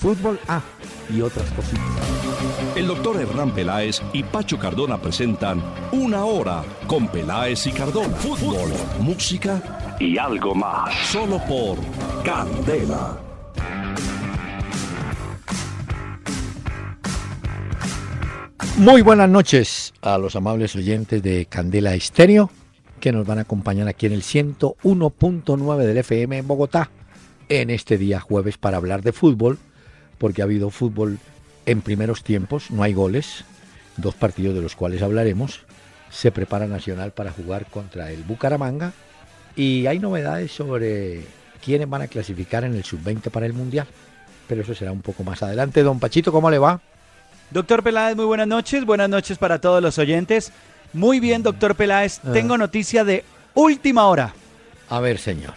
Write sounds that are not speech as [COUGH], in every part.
Fútbol A y otras cositas. El doctor Hernán Peláez y Pacho Cardona presentan Una Hora con Peláez y Cardona. Fútbol, música y algo más. Solo por Candela. Muy buenas noches a los amables oyentes de Candela Estéreo que nos van a acompañar aquí en el 101.9 del FM en Bogotá en este día jueves para hablar de fútbol, porque ha habido fútbol en primeros tiempos, no hay goles, dos partidos de los cuales hablaremos. Se prepara Nacional para jugar contra el Bucaramanga y hay novedades sobre quiénes van a clasificar en el sub-20 para el Mundial. Pero eso será un poco más adelante. Don Pachito, ¿cómo le va? Doctor Peláez, muy buenas noches. Buenas noches para todos los oyentes. Muy bien, doctor Peláez. Ah. Tengo noticia de última hora. A ver, señor.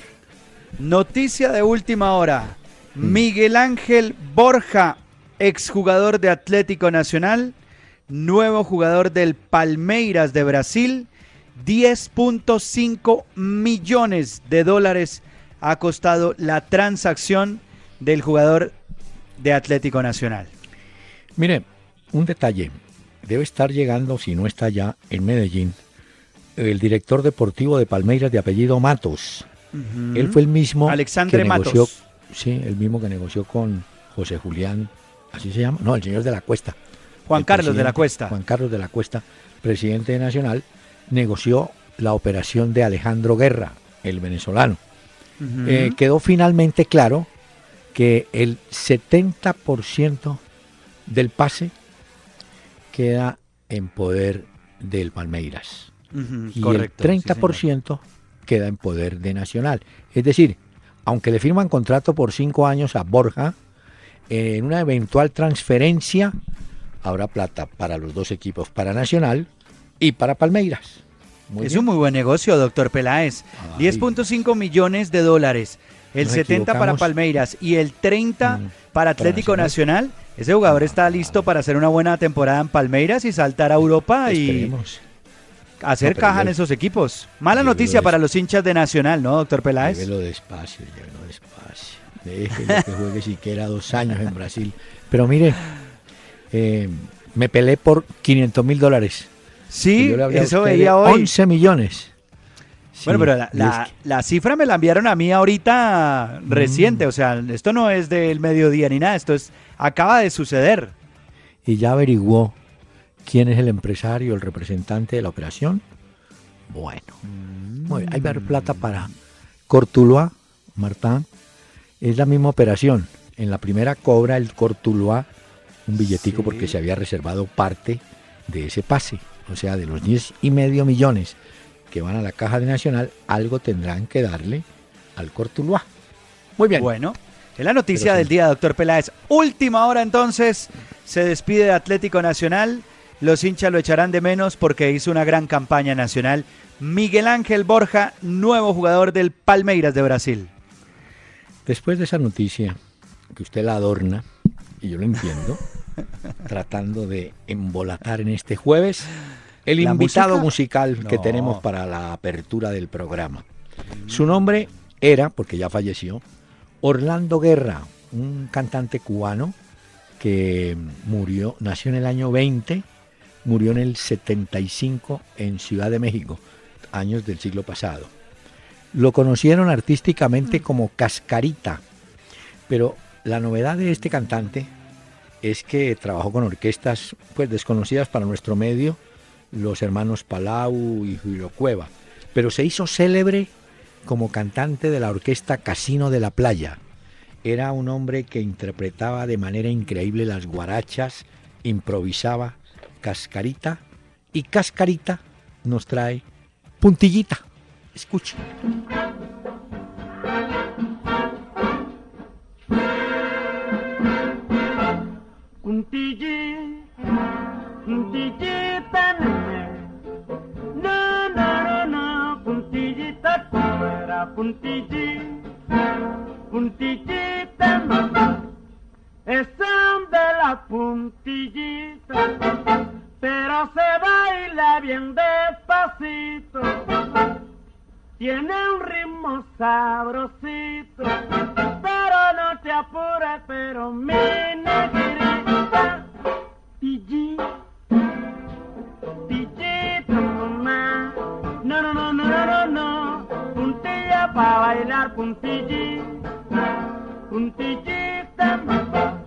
Noticia de última hora. Mm. Miguel Ángel Borja, exjugador de Atlético Nacional, nuevo jugador del Palmeiras de Brasil, 10.5 millones de dólares ha costado la transacción del jugador de Atlético Nacional. Mire, un detalle. Debe estar llegando, si no está ya, en Medellín, el director deportivo de Palmeiras de apellido Matos. Él fue el mismo Alexandre que Matos. Sí, el mismo que negoció con José Julián, así se llama, no, el señor de la Cuesta. Juan Carlos de la Cuesta. Juan Carlos de la Cuesta, presidente de Nacional, negoció la operación de Alejandro Guerra, el venezolano. Eh, quedó finalmente claro que el 70% del pase queda en poder del Palmeiras Ujú, y correcto, el sí, señor. 30% queda en poder de Nacional. Es decir, aunque le firman contrato por cinco años a Borja, en una eventual transferencia habrá plata para los dos equipos, para Nacional y para Palmeiras. Muy es bien. un muy buen negocio, doctor Peláez. Ay. 10.5 millones de dólares. El Nos 70 para. Palmeiras y el 30 Mm, para Atlético Nacional. Ese jugador está listo para hacer una buena temporada en Palmeiras y saltar a Europa y. hacer No, caja en esos equipos. Mala noticia para los hinchas de Nacional, ¿no, doctor Peláez? Llévelo despacio, llévelo despacio. Déjelo que juegue siquiera dos años en Brasil. Pero mire, eh, me pelé por 500 mil dólares. Sí, eso veía hoy. 11 millones. Bueno, pero la, la- cifra me la enviaron a mí ahorita Mm. reciente, o sea, esto no es del mediodía ni nada, esto es acaba de suceder. y ya averiguó quién es el empresario, el representante de la operación. Bueno, muy bien, hay que dar plata para Cortuloa, Martán. Es la misma operación. En la primera cobra el Cortuloa un billetico Sí. porque se había reservado parte de ese pase. O sea, de los 10 y medio millones que van a la caja de Nacional, algo tendrán que darle al Cortuloa. Muy bien. Bueno, es la noticia Pero del día, doctor Peláez. Última hora entonces, se despide de Atlético Nacional. Los hinchas lo echarán de menos porque hizo una gran campaña nacional. Miguel Ángel Borja, nuevo jugador del Palmeiras de Brasil. Después de esa noticia, que usted la adorna, y yo lo entiendo, [LAUGHS] tratando de embolatar en este jueves, el ¿La invitado música? musical que No. tenemos para la apertura del programa. Su nombre era, porque ya falleció, Orlando Guerra, un cantante cubano que murió, nació en el año 20, murió en el 75 en Ciudad de México, años del siglo pasado. Lo conocieron artísticamente como Cascarita, pero la novedad de este cantante es que trabajó con orquestas pues desconocidas para nuestro medio, los hermanos Palau y Julio Cueva, pero se hizo célebre como cantante de la orquesta Casino de la Playa. Era un hombre que interpretaba de manera increíble las guarachas, improvisaba Cascarita y Cascarita nos trae Puntillita. Escucha. puntillita, na, na, na, puntillita, puntillita, puntillita, puntillita, son de la puntillita, pero se baila bien despacito. Tiene un ritmo sabrosito, pero no te apures, pero mi negrita, tillita, tillita mamá. No, no, no, no, no, no, puntilla para bailar, puntillita, puntillita mamá.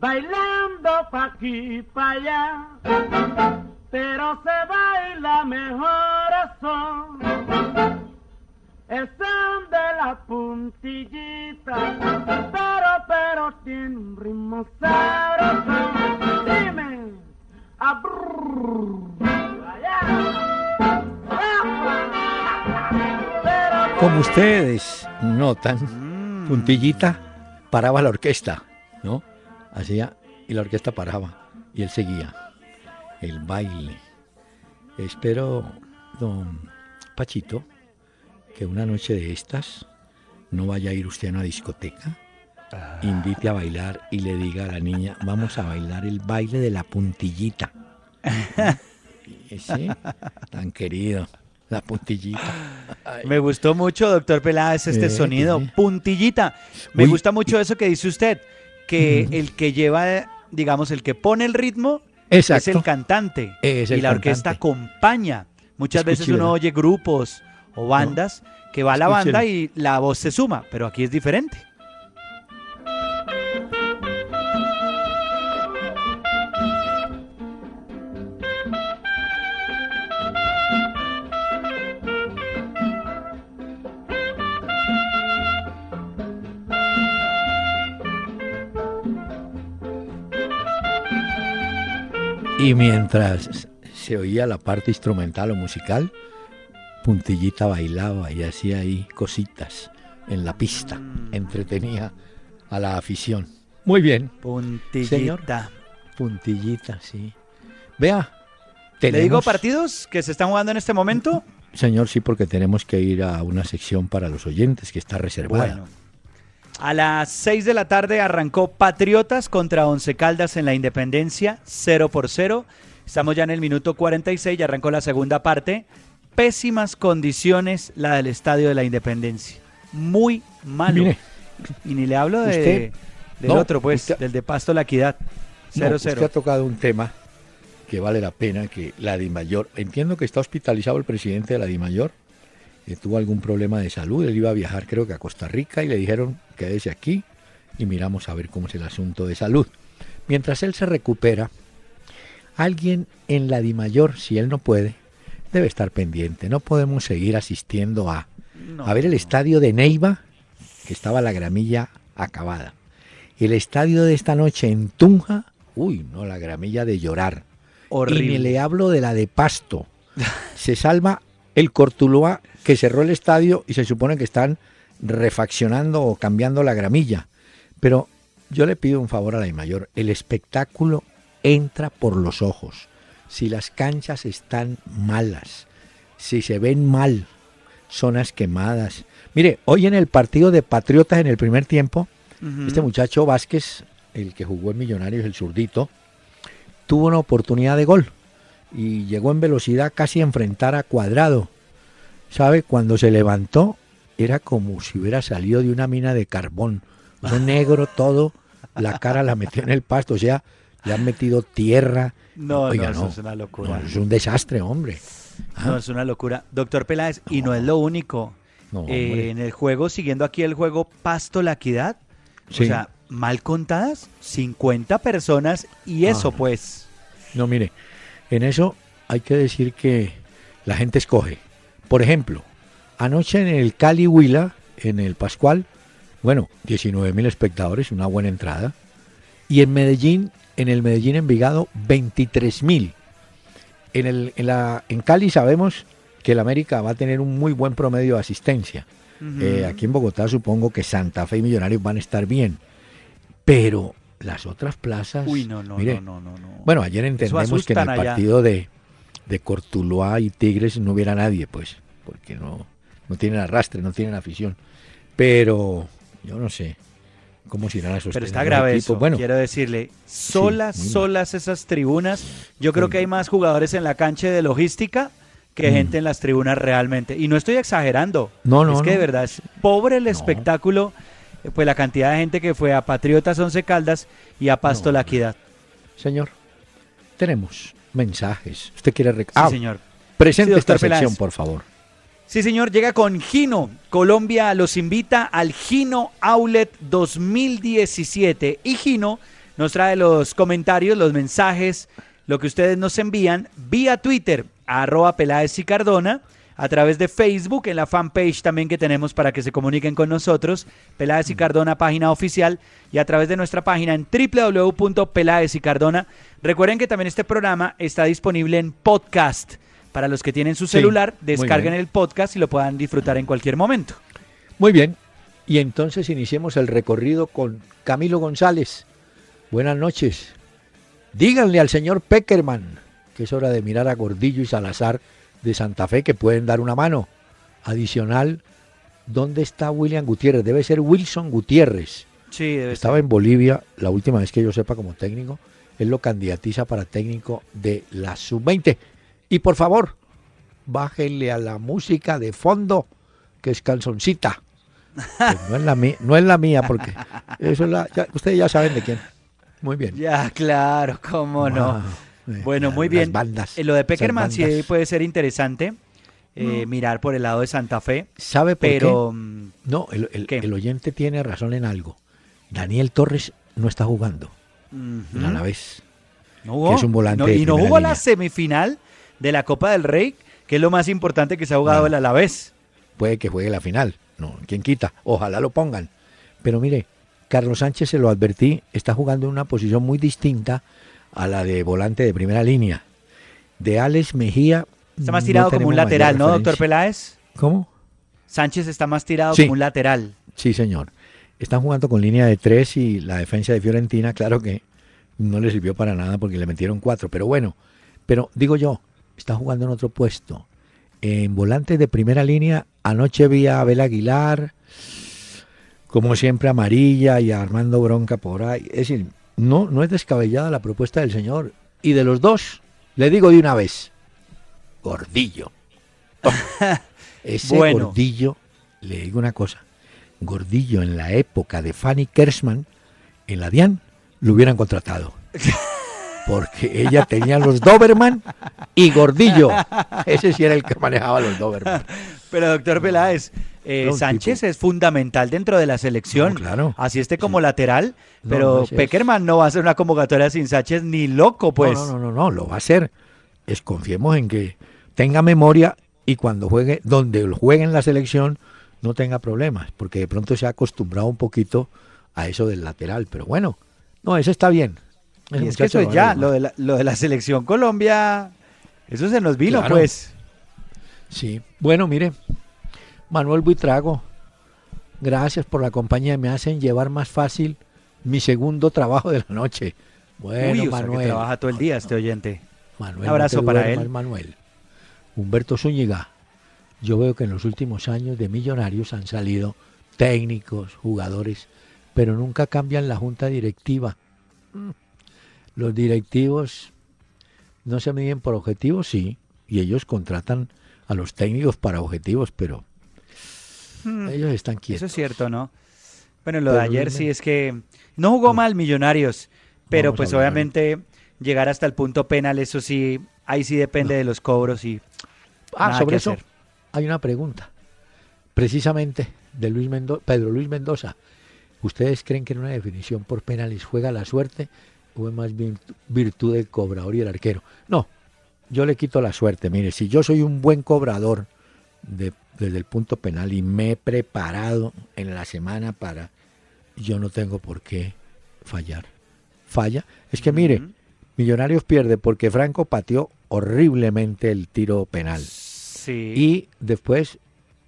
Bailando pa' aquí, pa' allá, pero se baila mejor son el son de la puntillita, pero, pero tiene un ritmo sabroso. Dime, Como ustedes notan, Mm. Puntillita paraba la orquesta, ¿no? Hacía y la orquesta paraba y él seguía el baile. Espero, don Pachito, que una noche de estas no vaya a ir usted a una discoteca, invite a bailar y le diga a la niña, vamos a bailar el baile de la puntillita. [LAUGHS] Ese, tan querido, la puntillita. Ay. [LAUGHS] Me gustó mucho, doctor Peláez, este Eh, sonido. sí. Puntillita. Me Uy, gusta mucho eso que dice usted, que el que lleva, digamos, el que pone el ritmo es el cantante. Es y la orquesta acompaña. Muchas veces uno ¿verdad? oye grupos o bandas que va la Escúchelo. banda y la voz se suma, pero aquí es diferente. Y mientras se oía la parte instrumental o musical, Puntillita bailaba y hacía ahí cositas en la pista. Entretenía a la afición. Muy bien, Puntillita. Puntillita, sí. Vea, ¿Le digo tenemos- partidos que se están jugando en este momento? Señor, sí, porque tenemos que ir a una sección para los oyentes que está reservada. Bueno. A las 6 de la tarde arrancó Patriotas contra Once Caldas en la Independencia, 0 por 0. Estamos ya en el minuto 46 y arrancó la segunda parte. Pésimas condiciones la del Estadio de la Independencia. Muy malo. Mire, y ni le hablo de, usted- del no, otro, pues, usted- del de Pasto La Equidad. no, 0 usted 0 ha tocado un tema que vale la pena, que la DIMAYOR, entiendo que está hospitalizado el presidente de la DIMAYOR, que tuvo algún problema de salud, él iba a viajar creo que a Costa Rica y le dijeron quédese aquí y miramos a ver cómo es el asunto de salud. Mientras él se recupera, alguien en la DIMAYOR, si él no puede, debe estar pendiente. No podemos seguir asistiendo a, No, a ver el no. estadio de Neiva, que estaba la gramilla acabada. El estadio de esta noche en Tunja, uy, no, la gramilla de llorar. Y Horrible. ni le hablo de la de Pasto. Se salva el Cortuloa que cerró el estadio y se supone que están refaccionando o cambiando la gramilla. Pero yo le pido un favor a la mayor, el espectáculo entra por los ojos. Si las canchas están malas, si se ven mal, zonas quemadas. Mire, hoy en el partido de Patriotas en el primer tiempo, este muchacho Vázquez, el que jugó en Millonarios, el zurdito, tuvo una oportunidad de gol y llegó en velocidad casi a enfrentar a Cuadrado. ¿Sabe? Cuando se levantó era como si hubiera salido de una mina de carbón. Eso negro todo, la cara la metió en el pasto, o sea, le han metido tierra. No, Oiga, no, eso es una locura. no, es un desastre, hombre. Ah, No, es una locura. Doctor Peláez, y no es lo único. no, Eh, en el juego, siguiendo aquí el juego Pasto La Equidad, Sí. o sea, mal contadas, 50 personas y eso Ah. pues. No, mire, en eso hay que decir que la gente escoge. Por ejemplo, anoche en el Cali Huila, en el Pascual, bueno, 19 mil espectadores, una buena entrada. Y en Medellín, en el Medellín Envigado, 23 mil. En, el, en, la, en Cali sabemos que el América va a tener un muy buen promedio de asistencia. Eh, aquí en Bogotá supongo que Santa Fe y Millonarios van a estar bien. Pero las otras plazas... Uy, no, no, mire, no, no, no, no. bueno, ayer entendemos que en el allá. partido de, de Cortuluá y Tigres no hubiera nadie, pues, porque no, no tienen arrastre, no tienen afición. Pero yo no sé cómo se irán a sostener Pero está grave eso. Bueno, Quiero decirle, solas, solas esas tribunas. Yo creo que hay más jugadores en la cancha de logística que Mm. gente en las tribunas realmente. Y no estoy exagerando. No, no, Es que de verdad es pobre el espectáculo. eh, Pues la cantidad de gente que fue a Patriotas Once Caldas y a Pasto No, La. Equidad. señor, tenemos mensajes. ¿Usted quiere rec- Sí, Ah, señor. Presente Sí, esta sección, Peláez. por favor. Sí, señor, llega con Gino. Colombia los invita al Gino Outlet 2017. Y Gino nos trae los comentarios, los mensajes, lo que ustedes nos envían vía Twitter, arroba Peláez y Cardona, a través de Facebook, en la fanpage también que tenemos para que se comuniquen con nosotros, Peláez y Cardona, página oficial, y a través de nuestra página en www.peláez y Cardona. Recuerden que también este programa está disponible en podcast. Para los que tienen su celular, descarguen el podcast y lo puedan disfrutar en cualquier momento. Muy bien. Y entonces iniciemos el recorrido con Camilo González. Buenas noches. Díganle al señor Peckerman que es hora de mirar a Gordillo y Salazar de Santa Fe que pueden dar una mano. Adicional, ¿dónde está William Gutiérrez? Debe ser Wilson Gutiérrez. Sí, debe Estaba en Bolivia la última vez que yo sepa como técnico. Él lo candidatiza para técnico de la sub-20. Y por favor, bájenle a la música de fondo, que es canzoncita. Pues no, es la mía, no es la mía, porque eso es la, ya- ustedes ya saben de quién. Muy bien. Ya, claro, cómo no. Bueno, las muy bien. bandas, Eh, Lo de Peckerman sí puede ser interesante eh, mirar por el lado de Santa Fe, ¿Sabe por pero qué? mm, No, el, el- ¿Qué? el oyente tiene razón en algo. Daniel Torres no está jugando ujú, en Alavés. no jugó. es un volante No, y no jugó línea. la semifinal de la Copa del Rey, que es lo más importante que se ha jugado el Alavés. puede que juegue la final. No, ¿quién quita? Ojalá lo pongan. Pero mire, Carlos Sánchez se lo advertí, está jugando en una posición muy distinta a la de volante de primera línea. De Alex Mejía. Está más no tirado como un lateral, ¿no, doctor. Peláez? ¿Cómo? Sánchez está más tirado Sí. como un lateral. Sí, señor. Están jugando con línea de tres y la defensa de Fiorentina, claro que no le sirvió para nada porque le metieron cuatro. Pero bueno, pero digo yo, está jugando en otro puesto. En volante de primera línea, anoche vi a Abel Aguilar, como siempre amarilla y a Armando Bronca por ahí. Es decir, no, no es descabellada la propuesta del señor. Y de los dos, le digo de una vez, gordillo. [LAUGHS] Ese Bueno. gordillo, le digo una cosa, gordillo en la época de Fanny Kersman, en la DIAN, lo hubieran contratado. [LAUGHS] Porque ella tenía los Doberman y Gordillo. Ese sí era el que manejaba los Doberman. [LAUGHS] Pero doctor Peláez, eh, Sánchez tipo- es fundamental dentro de la selección. No, claro. Así esté como lateral, No, pero no, Peckerman no va a hacer una convocatoria sin Sánchez ni loco, pues. No, no, no, no, no, lo va a hacer. Es confiemos en que tenga memoria y cuando juegue, donde lo juegue en la selección, no tenga problemas, porque de pronto se ha acostumbrado un poquito a eso del lateral. Pero bueno, no, eso está bien. Y es que eso es lo ya, lo de, la, lo de la selección Colombia, eso se nos vino, Claro. pues. Sí. Bueno, mire, Manuel Buitrago, gracias por la compañía. Me hacen llevar más fácil mi segundo trabajo de la noche. Bueno, Uy, o sea, que Manuel. trabaja todo el día este oyente. Manuel, Un abrazo no para él. Manuel. Humberto Zúñiga, yo veo que en los últimos años de Millonarios han salido técnicos, jugadores, pero nunca cambian la junta directiva. Mm. Los directivos no se miden por objetivos, sí, y ellos contratan a los técnicos para objetivos, pero ellos están Eso quietos. es cierto, ¿no? Bueno, lo de ayer sí es que no jugó mal Millonarios, pero Vamos pues obviamente llegar hasta el punto penal, eso sí, ahí sí depende de los cobros y Ah, sobre eso hacer. hay una pregunta, precisamente de Luis Mendo- Pedro Luis Mendoza. ¿Ustedes creen que en una definición por penales juega la suerte o es más virtud del cobrador y el arquero? No, yo le quito la suerte. Mire, si yo soy un buen cobrador de- desde el punto penal y me he preparado en la semana para, yo no tengo por qué fallar. Falla. Es que mire. Millonarios pierde porque Franco pateó horriblemente el tiro penal. Sí. Y después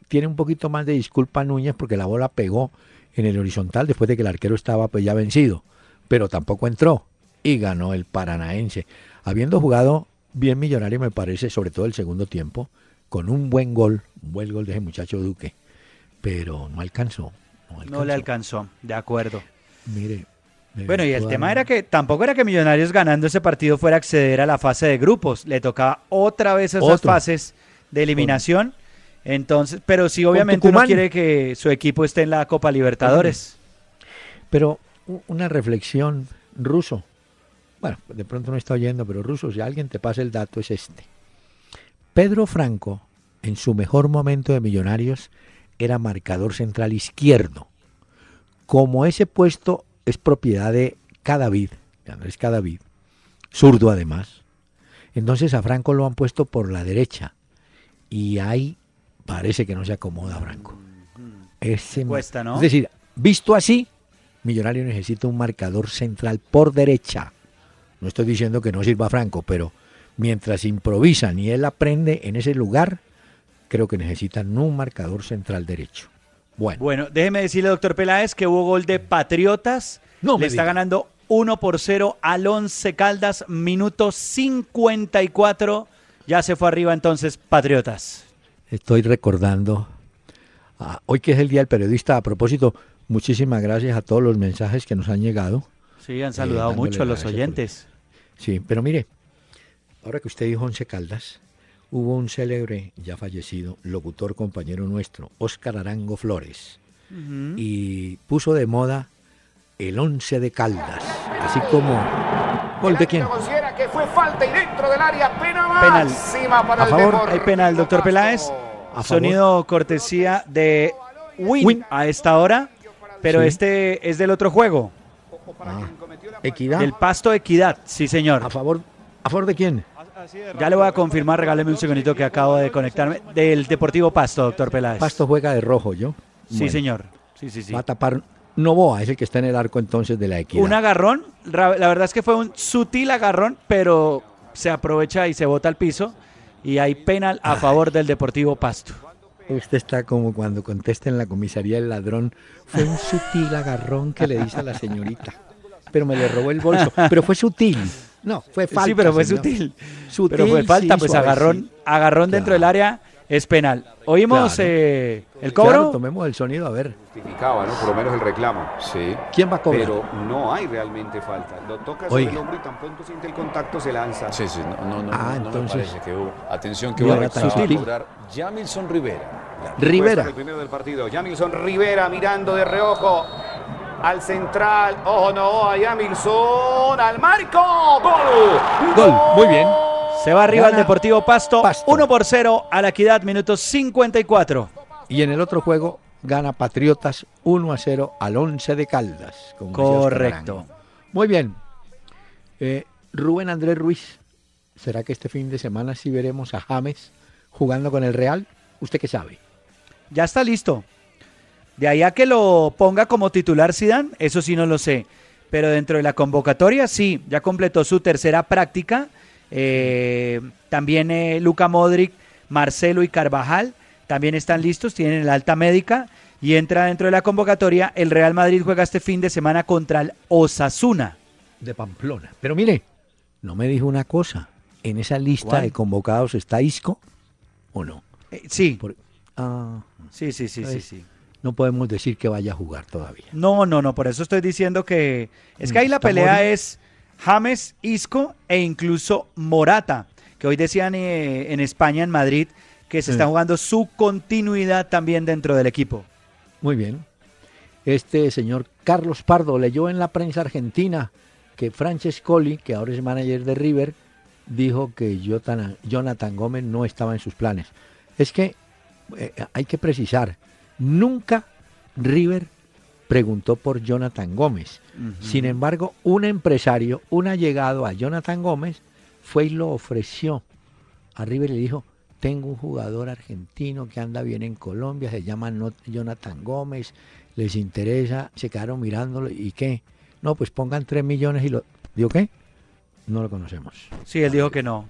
tiene un poquito más de disculpa Núñez porque la bola pegó en el horizontal después de que el arquero estaba pues ya vencido. Pero tampoco entró y ganó el paranaense. Habiendo jugado bien millonario me parece, sobre todo el segundo tiempo, con un buen gol, un buen gol de ese muchacho Duque, pero no alcanzó. No, le alcanzó, de acuerdo. Mire. Bueno, y el tema era que tampoco era que Millonarios ganando ese partido fuera a acceder a la fase de grupos. Le tocaba otra vez esas fases de eliminación. Entonces, pero sí, obviamente uno quiere que su equipo esté en la Copa Libertadores. Pero una reflexión ruso. Bueno, de pronto no está oyendo, pero ruso, si alguien te pasa el dato, es este. Pedro Franco, en su mejor momento de Millonarios, era marcador central izquierdo. Como ese puesto es propiedad de Cadavid, Andrés Cadavid, zurdo además, entonces a Franco lo han puesto por la derecha. Y ahí parece que no se acomoda Franco. Ese Cuesta, ¿no? Es decir, visto así, Millonario necesita un marcador central por derecha. No estoy diciendo que no sirva Franco, pero mientras improvisan y él aprende en ese lugar, creo que necesitan un marcador central derecho. Bueno. Bueno, déjeme decirle, doctor Peláez, que hubo gol de Patriotas. No Le está ganando 1 por 0 al 11 Caldas, minuto 54. Ya se fue arriba entonces Patriotas. Estoy recordando, ah, hoy que es el Día del Periodista, a propósito, muchísimas gracias a todos los mensajes que nos han llegado. Sí, han saludado eh, mucho a los oyentes. Sí, pero mire, ahora que usted dijo Once Caldas, hubo un célebre, ya fallecido, locutor compañero nuestro, Óscar Arango Flores, y puso de moda el Once de Caldas, así como... ¿Gol de quién? que fue falta y dentro del área penal. Para a favor, hay penal, doctor Peláez. Sonido cortesía de Win, a esta hora, pero este es del otro juego. Ah. Equidad. Del Pasto Equidad, sí señor. ¿A favor, ¿A favor de quién? Ya le voy a confirmar, regáleme un segundito que acabo de conectarme. Del Deportivo Pasto, doctor Peláez. Pasto juega de rojo, ¿yo? Sí, señor. Sí, sí, sí. Va a tapar Novoa, es el que está en el arco entonces de la equidad. Un agarrón, la verdad es que fue un sutil agarrón, pero se aprovecha y se bota al piso. Y hay penal a favor del Deportivo Pasto. Usted está como cuando contesta en la comisaría el ladrón. Fue un sutil agarrón que le dice a la señorita. Pero me le robó el bolso. [LAUGHS] Pero fue sutil. No, fue falta. Sí, pero fue sutil. Pero fue falta, pues agarrón, agarrón dentro del área es penal. Oímos eh, el cobro. tomemos el sonido a ver. Justificaba, ¿no? Por lo menos el reclamo. Sí. ¿Quién va a cobrar? Pero no hay realmente falta. Lo toca sobre el hombro y tan pronto siente el contacto se lanza. Sí, sí, no, no, ah, no, entonces, me parece que hubo. Atención que va a cobrar Jamilson Rivera. Rivera. El primero del partido. Jamilson Rivera mirando de reojo al central. Ojo, no, a Jamilson al marco. Gol. Gol, muy bien. Se va arriba el Deportivo Pasto, 1 por 0 a la Equidad, minutos 54. Y en el otro juego gana Patriotas 1 a 0 al 11 de Caldas. Correcto. Muy bien. Eh, Rubén Andrés Ruiz, ¿será que este fin de semana sí veremos a James jugando con el Real? ¿Usted qué sabe? Ya está listo. De ahí a que lo ponga como titular Zidane, eso sí no lo sé. Pero dentro de la convocatoria sí, ya completó su tercera práctica eh, también eh, Luca Modric, Marcelo y Carvajal también están listos, tienen la alta médica y entra dentro de la convocatoria. El Real Madrid juega este fin de semana contra el Osasuna. De Pamplona. Pero mire, no me dijo una cosa. ¿En esa lista de convocados está Isco o no? Eh, sí. Ah, sí, sí, sí, sí, sí. No podemos decir que vaya a jugar todavía. No, no, no. Por eso estoy diciendo que es que ahí la pelea es James, Isco e incluso Morata, que hoy decían eh, en España, en Madrid, que se está jugando su continuidad también dentro del equipo. Muy bien. Este señor Carlos Pardo leyó en la prensa argentina que Francescoli, que ahora es manager de River, dijo que Jonathan Gómez no estaba en sus planes. Es que eh, hay que precisar, nunca River preguntó por Jonathan Gómez. Sin embargo, un empresario, un allegado a Jonathan Gómez, fue y lo ofreció a River y le dijo, tengo un jugador argentino que anda bien en Colombia, se llama Jonathan Gómez, les interesa, se quedaron mirándolo y qué, no, pues pongan tres millones y lo... ¿Digo qué? No lo conocemos. Sí, él dijo que no.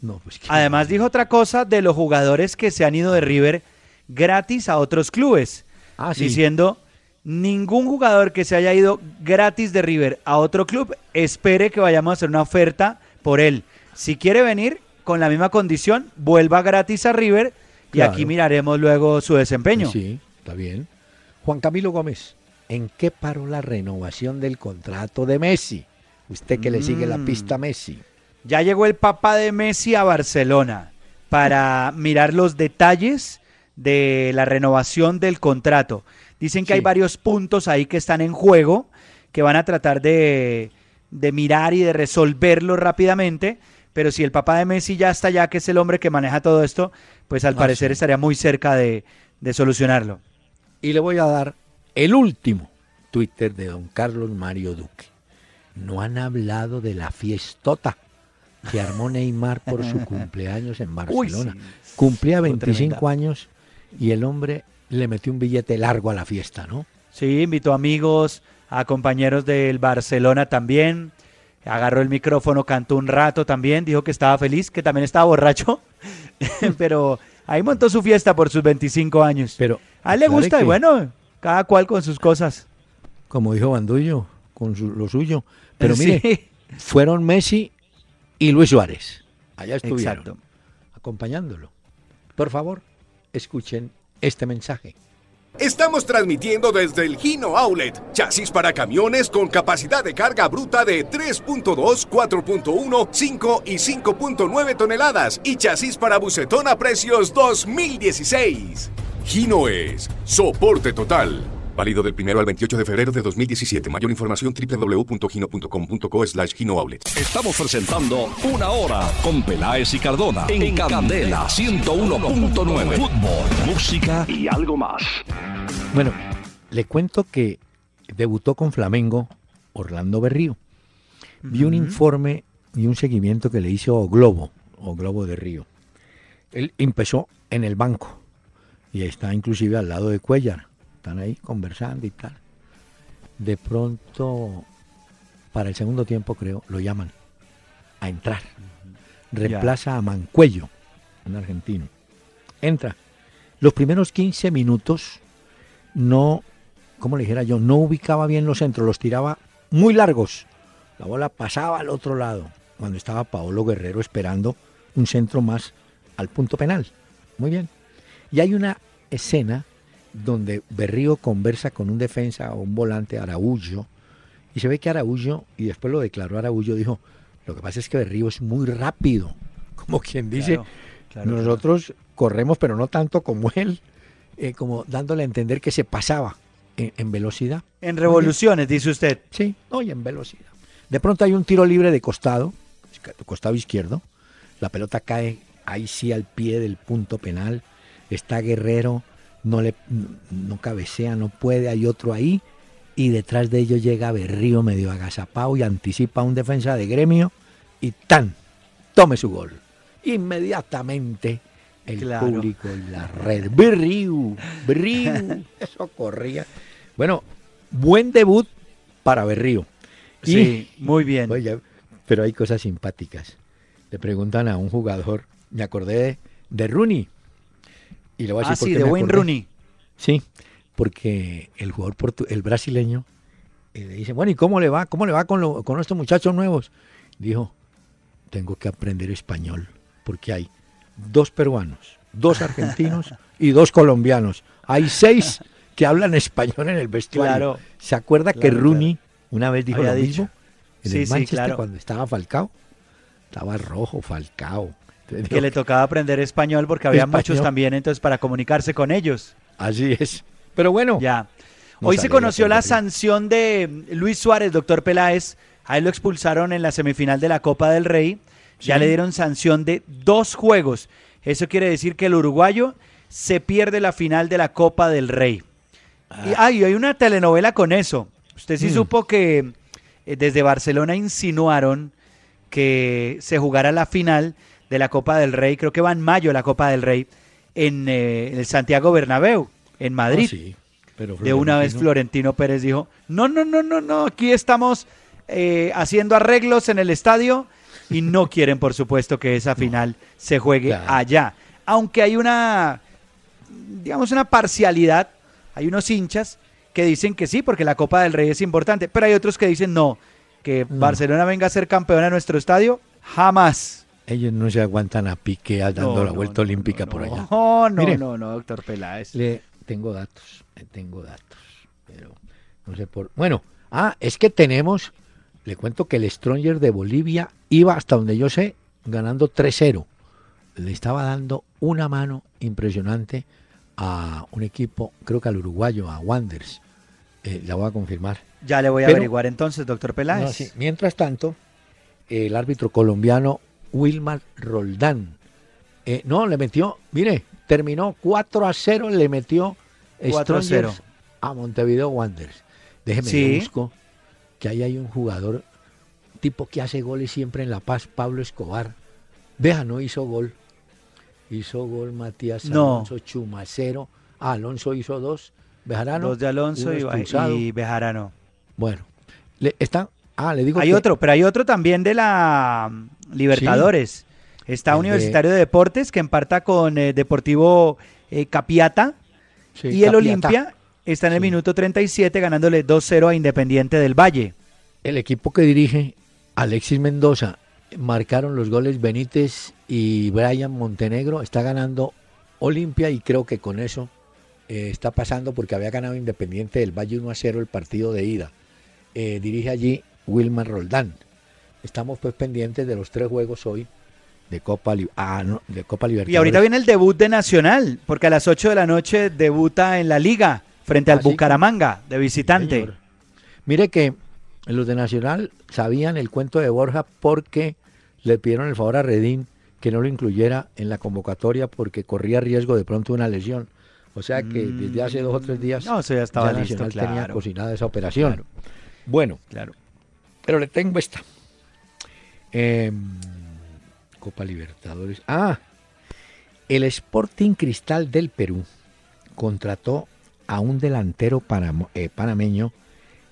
No, pues Además dijo otra cosa de los jugadores que se han ido de River gratis a otros clubes, ah, diciendo ningún jugador que se haya ido gratis de River a otro club espere que vayamos a hacer una oferta por él. Si quiere venir con la misma condición, vuelva gratis a River Y aquí miraremos luego su desempeño. Sí, está bien. Juan Camilo Gómez, ¿en qué paró la renovación del contrato de Messi? Usted que le sigue la Mm. pista a Messi. Ya llegó el papá de Messi a Barcelona para mirar los detalles de la renovación del contrato. Dicen que hay varios puntos ahí que están en juego, que van a tratar de, de mirar y de resolverlo rápidamente. Pero si el papá de Messi ya está allá, que es el hombre que maneja todo esto, pues al Ah, parecer sí. estaría muy cerca de, de solucionarlo. Y le voy a dar el último Twitter de don Carlos Mario Duque. No han hablado de la fiestota que armó Neymar por su [LAUGHS] cumpleaños en Uy, Barcelona. sí. Cumplía Estuvo 25 tremenda. años y el hombre le metió un billete largo a la fiesta, ¿no? Sí, invitó amigos, a compañeros del Barcelona también. Agarró el micrófono, cantó un rato también, dijo que estaba feliz, que también estaba borracho, [LAUGHS] pero ahí montó su fiesta por sus 25 años. Pero a él le gusta y bueno, cada cual con sus cosas. Como dijo Bandullo, con su- lo suyo. Pero [LAUGHS] Sí, mire, fueron Messi y Luis Suárez. Allá estuvieron, exacto. acompañándolo. Por favor, escuchen este mensaje. Estamos transmitiendo desde el Gino Outlet, chasis para camiones con capacidad de carga bruta de 3.2, 4.1, 5 y 5.9 toneladas y chasis para bucetón a precios 2016. Gino es soporte total. Válido del 1 al 28 de febrero de 2017. Mayor información www.gino.com.co slash Gino Outlet. Estamos presentando Una Hora con Peláez y Cardona en Candela 101.9. Fútbol, música y algo más. Bueno, le cuento que debutó con Flamengo Orlando Berrío. Vi un informe y un seguimiento que le hizo Globo, o Globo de Río. Él empezó en el banco y está inclusive al lado de Cuellar. Están ahí conversando y tal. De pronto, para el segundo tiempo creo, lo llaman a entrar. Reemplaza a Mancuello, un argentino. Entra. Los primeros 15 minutos no, como le dijera yo, no ubicaba bien los centros, los tiraba muy largos. La bola pasaba al otro lado, cuando estaba Paolo Guerrero esperando un centro más al punto penal. Muy bien. Y hay una escena donde Berrío conversa con un defensa o un volante Araújo, y se ve que Araújo, y después lo declaró Araújo, dijo, lo que pasa es que Berrío es muy rápido, [LAUGHS] como quien dice, Claro, claro, nosotros corremos, pero no tanto como él, eh, como dándole a entender que se pasaba en, en velocidad. En revoluciones, dice usted. Sí, no, y en velocidad. De pronto hay un tiro libre de costado, costado izquierdo. La pelota cae ahí sí al pie del punto penal. Está Guerrero, no le no cabecea, no puede, hay otro ahí. Y detrás de ellos llega Berrío medio agazapado y anticipa un defensa de gremio y tan, tome su gol. Inmediatamente el Claro. público en la red. Berrío, Berrío, [LAUGHS] eso corría. Bueno, buen debut para Berrío. Y- Sí, muy bien. Oye, pero hay cosas simpáticas. Le preguntan a un jugador, me acordé de, de Rooney. Y le voy a Ah, decir sí, de Wayne acordé. Rooney. Sí, porque el jugador portu- el brasileño eh, le dice, bueno, ¿y cómo le va? ¿Cómo le va con, lo- con estos muchachos nuevos? Dijo, tengo que aprender español, porque hay dos peruanos, dos argentinos [LAUGHS] y dos colombianos. Hay seis que hablan español en el vestuario. Claro. ¿Se acuerda que Claro, Rooney una vez dijo Había lo dicho. mismo? En Sí, el Manchester cuando estaba Falcao. Estaba rojo Falcao. Que le tocaba aprender español porque había Español. muchos también, entonces para comunicarse con ellos. Así es. Pero bueno, Ya. Hoy se conoció la sanción de Luis Suárez, doctor Peláez. A él lo expulsaron en la semifinal de la Copa del Rey. Ya Sí. le dieron sanción de dos juegos. Eso quiere decir que el uruguayo se pierde la final de la Copa del Rey. Y, ah, y hay una telenovela con eso. Usted sí Mm. supo que eh, desde Barcelona insinuaron que se jugara la final de la Copa del Rey, creo que va en mayo la Copa del Rey, en eh, el Santiago Bernabéu, en Madrid. Ah, sí, pero De una vez Florentino- Pérez dijo, no, no, no, no, no, aquí estamos eh, haciendo arreglos en el estadio y no [LAUGHS] quieren, por supuesto, que esa final se juegue Claro. allá. Aunque hay una, digamos, una parcialidad, hay unos hinchas que dicen que sí, porque la Copa del Rey es importante, pero hay otros que dicen no, que No. Barcelona venga a ser campeón a nuestro estadio, jamás. Ellos no se aguantan a pique dando No, la vuelta no, olímpica no, por allá. [LAUGHS] No, no, Mire. no, no, doctor Peláez. Le tengo datos, le tengo datos, pero no sé por. Bueno, ah, es que tenemos, le cuento que el Stronger de Bolivia iba hasta donde yo sé ganando 3-0. Le estaba dando una mano impresionante a un equipo, creo que al uruguayo, a Wanders. Eh, la voy a confirmar. Ya le voy a Pero- averiguar entonces, doctor Peláez. No, sí. Mientras tanto, el árbitro colombiano Wilmar Roldán, eh, no, le metió, mire, terminó 4 a 0, le metió 4 a Strongers 0. a Montevideo Wanderers. Déjeme, Sí. yo busco que ahí hay un jugador tipo que hace goles siempre en La Paz, Pablo Escobar. Veja, no hizo gol. Hizo gol Matías No. Alonso Chumacero. Ah, Alonso hizo dos. Bejarano. Dos de Alonso y, y Bejarano. Bueno, le, está. Ah, le digo Hay que- otro, pero hay otro también de la mm, Libertadores. Está El Universitario de Deportes que empata con eh, Deportivo eh, Capiata Sí, y el. Olimpia está en el minuto 37 ganándole 2-0 a Independiente del Valle. El equipo que dirige Alexis Mendoza marcaron los goles Benítez y Brian Montenegro. Está ganando Olimpia y creo que con eso eh, está pasando porque había ganado Independiente del Valle 1 a 0 el partido de ida. Eh, dirige allí Wilmar Roldán. Estamos pues pendientes de los tres juegos hoy de Copa, ah, no, de Copa Libertadores. Y ahorita viene el debut de Nacional, porque a las 8 de la noche debuta en la Liga frente al ¿Ah? Bucaramanga de visitante. Señor. Mire que los de Nacional sabían el cuento de Borja porque le pidieron el favor a Redín que no lo incluyera en la convocatoria porque corría riesgo de pronto una lesión. O sea que desde hace dos o tres días Mm. No, eso ya estaba listo, Nacional tenía cocinada esa operación. Bueno, Claro. Pero le tengo esta. Em, Copa Libertadores. Ah, el Sporting Cristal del Perú contrató a un delantero panamo- eh, panameño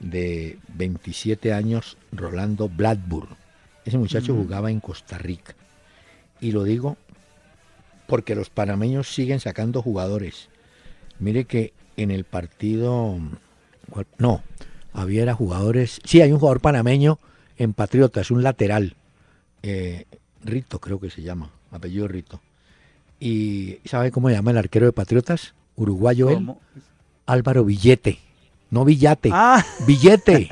de 27 años, Rolando Bladburn. Ese muchacho Mm. jugaba en Costa Rica. Y lo digo porque los panameños siguen sacando jugadores. Mire que en el partido, no, había era jugadores, sí, hay un jugador panameño en Patriotas, un lateral, eh, Rito creo que se llama, apellido Rito. ¿Y sabe cómo se llama el arquero de Patriotas? Uruguayo él. Álvaro Villete, no Villate, Ah, [LAUGHS] Billete,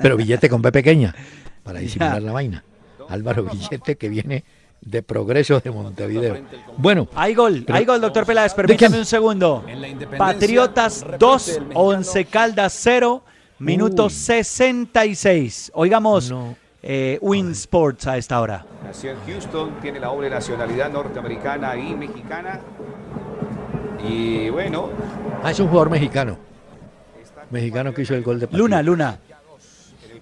pero Billete con B pequeña, para disimular Ya. la vaina. Álvaro Billete que viene de Progreso de Montevideo. Bueno, hay gol, Pero- hay gol, doctor Peláez. ¿De Permítame un segundo. En la Independencia, Patriotas repite 2, el mexicano. 11 Caldas 0, minuto Uy. 66. Oigamos No. eh, Win Sports a esta hora. Nació en Houston, tiene la doble nacionalidad norteamericana y mexicana. Y bueno, ah, es un jugador mexicano. Mexicano que hizo el gol de Luna, Patriotas. Luna.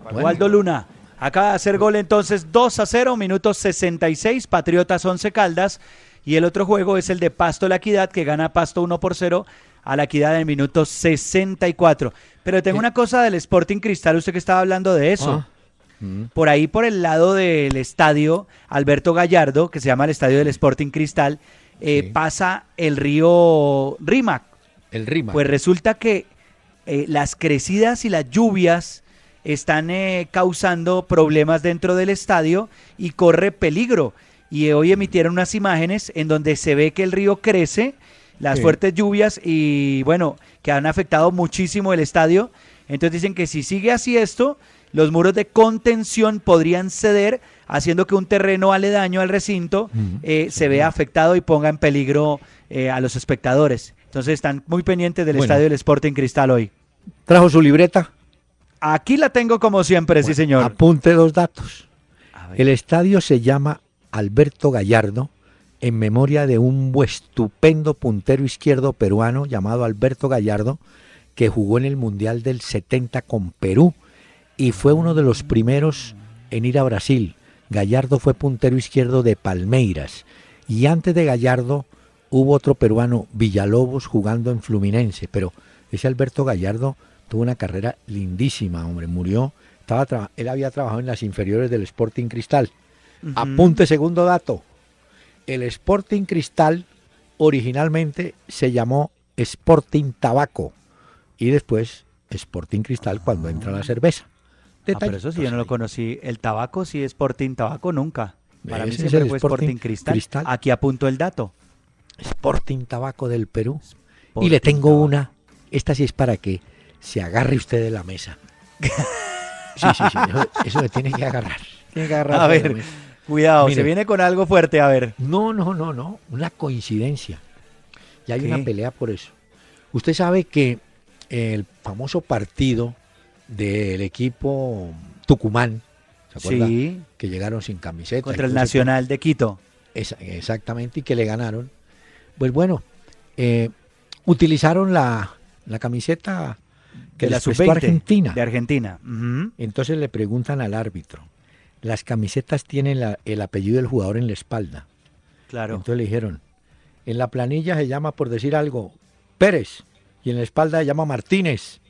Bueno. Waldo Luna. Acaba de hacer gol entonces 2 a 0, minuto 66, Patriotas 11 Caldas. Y el otro juego es el de Pasto La Equidad, que gana Pasto 1 por 0 a La Equidad en el minuto 64. Pero tengo Eh. una cosa del Sporting Cristal, usted que estaba hablando de eso. Ah. Mm. Por ahí, por el lado del estadio Alberto Gallardo, que se llama el estadio del Sporting Cristal, eh, Sí. pasa el río Rímac. El Rima. Pues resulta que eh, las crecidas y las lluvias están eh, causando problemas dentro del estadio y corre peligro. Y hoy emitieron unas imágenes en donde se ve que el río crece, las Sí. fuertes lluvias y bueno, que han afectado muchísimo el estadio. Entonces dicen que si sigue así esto, los muros de contención podrían ceder, haciendo que un terreno aledaño al recinto eh, se vea afectado y ponga en peligro eh, a los espectadores. Entonces están muy pendientes del Bueno. estadio del Sporting Cristal hoy. Trajo su libreta. Aquí la tengo como siempre, sí señor. Apunte dos datos. El estadio se llama Alberto Gallardo en memoria de un estupendo puntero izquierdo peruano llamado Alberto Gallardo que jugó en el Mundial del 70 con Perú y fue uno de los primeros en ir a Brasil. Gallardo fue puntero izquierdo de Palmeiras y antes de Gallardo hubo otro peruano, Villalobos, jugando en Fluminense, pero ese Alberto Gallardo tuvo una carrera lindísima, hombre, murió, estaba él había trabajado en las inferiores del Sporting Cristal. Apunte segundo dato. El Sporting Cristal originalmente se llamó Sporting Tabaco y después Sporting Cristal cuando entra la cerveza. Ah, pero eso sí, yo no lo conocí. El tabaco sí, Sporting Tabaco nunca. Para mí siempre fue Sporting Sporting Cristal. Cristal. Aquí apunto el dato. Sporting Tabaco del Perú. y le tengo Tabaco. una. Esta sí es para que se agarre usted de la mesa. [LAUGHS] Sí, sí, sí. Eso, eso le tiene que agarrar. Tiene que agarrar A la ver, mesa. Cuidado, se viene con algo fuerte, a ver. No, no, no, no. Una coincidencia. Y hay ¿Qué? una pelea por eso. Usted sabe que el famoso partido del equipo Tucumán, ¿se acuerda? Sí, Que llegaron sin camiseta. contra el Nacional de Quito. Esa- exactamente, y que le ganaron. Pues bueno, eh, utilizaron la, la camiseta que de la sub-20 Argentina. De Argentina. Entonces le preguntan al árbitro, las camisetas tienen la- el apellido del jugador en la espalda. Claro. Entonces le dijeron, en la planilla se llama, por decir algo, Pérez, y en la espalda se llama Martínez.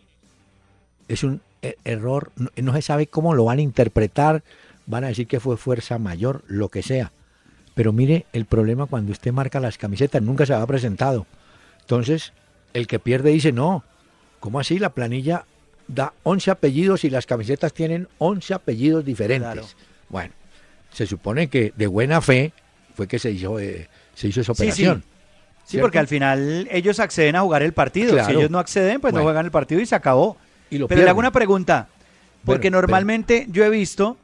Es un e- error, no, no se sabe cómo lo van a interpretar, van a decir que fue fuerza mayor, lo que sea. Pero mire el problema cuando usted marca las camisetas, nunca se ha presentado. Entonces, el que pierde dice, no, ¿cómo así? La planilla da 11 apellidos y las camisetas tienen 11 apellidos diferentes. Claro. Bueno, se supone que de buena fe fue que se hizo, eh, se hizo esa Sí, sí. operación. Sí, ¿cierto? porque al final ellos acceden a jugar el partido. Claro. Si ellos no acceden, pues no juegan el partido y se acabó. Y Pero le hago una pregunta, porque normalmente yo he visto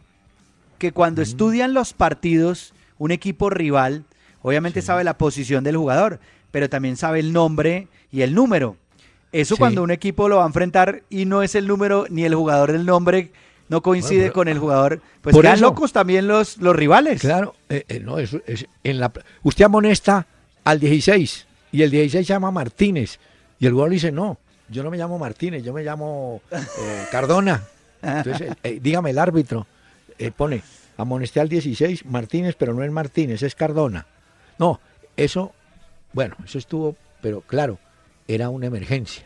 que cuando estudian los partidos, un equipo rival, obviamente Sí. sabe la posición del jugador, pero también sabe el nombre y el número. Eso Sí. cuando un equipo lo va a enfrentar y no es el número ni el jugador del nombre, no coincide Bueno, pero- con el jugador, pues Por quedan eso- locos también los, los rivales. Claro, eh, eh, no, eso es en la usted amonesta al 16 y el 16 se llama Martínez y el jugador dice, "No, yo no me llamo Martínez, yo me llamo eh, [LAUGHS] Cardona." Entonces, dígame el árbitro pone amonesté al 16 Martínez, pero no es Martínez, es Cardona. No, eso bueno, eso estuvo, pero claro, era una emergencia.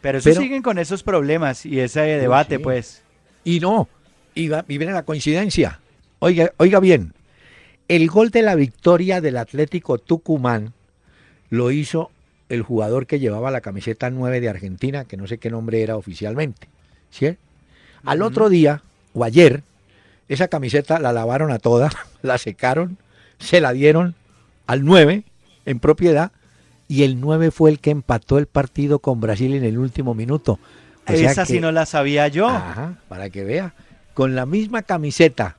Pero eso Pero- siguen con esos problemas y ese debate, sí. pues. Y no, y, va- y viene la coincidencia. Oiga, oiga bien, el gol de la victoria del Atlético Tucumán lo hizo el jugador que llevaba la camiseta 9 de Argentina, que no sé qué nombre era oficialmente. ¿sí? Al otro día, o ayer, esa camiseta la lavaron a toda, [LAUGHS] la secaron, se la dieron al 9 en propiedad, y el 9 fue el que empató el partido con Brasil en el último minuto. O Esa sí no la sabía yo. Ajá, para que vea. Con la misma camiseta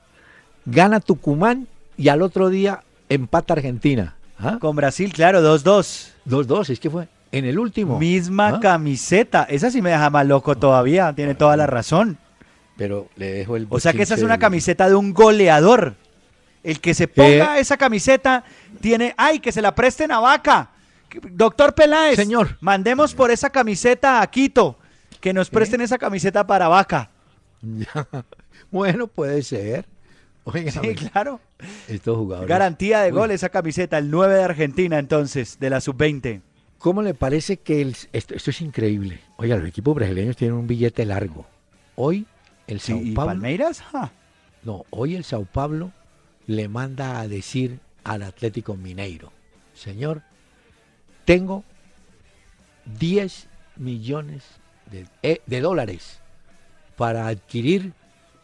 gana Tucumán y al otro día empata Argentina. ¿Ah? Con Brasil, claro, 2-2. 2-2, es que fue en el último. Misma Ah. camiseta. Esa sí me deja más loco todavía. Tiene toda la razón. Pero le dejo el O sea que esa es una camiseta de un goleador. El que se ponga esa camiseta tiene. ¡Ay, que se la presten a Vaca! Doctor Peláez. Señor. Mandemos por esa camiseta a Quito. Que nos presten esa camiseta para Vaca. [LAUGHS] Bueno, puede ser. Oiga, Sí, claro. estos jugadores. Garantía de Uy. gol esa camiseta. El 9 de Argentina, entonces, de la sub-20. ¿Cómo le parece que el- esto, esto es increíble? Oiga, los equipos brasileños tienen un billete largo. Hoy el Sí, Sao ¿Y Paulo. Palmeiras? Ja. No, hoy el Sao Paulo le manda a decir al Atlético Mineiro, señor, tengo 10 millones de, eh, de dólares para adquirir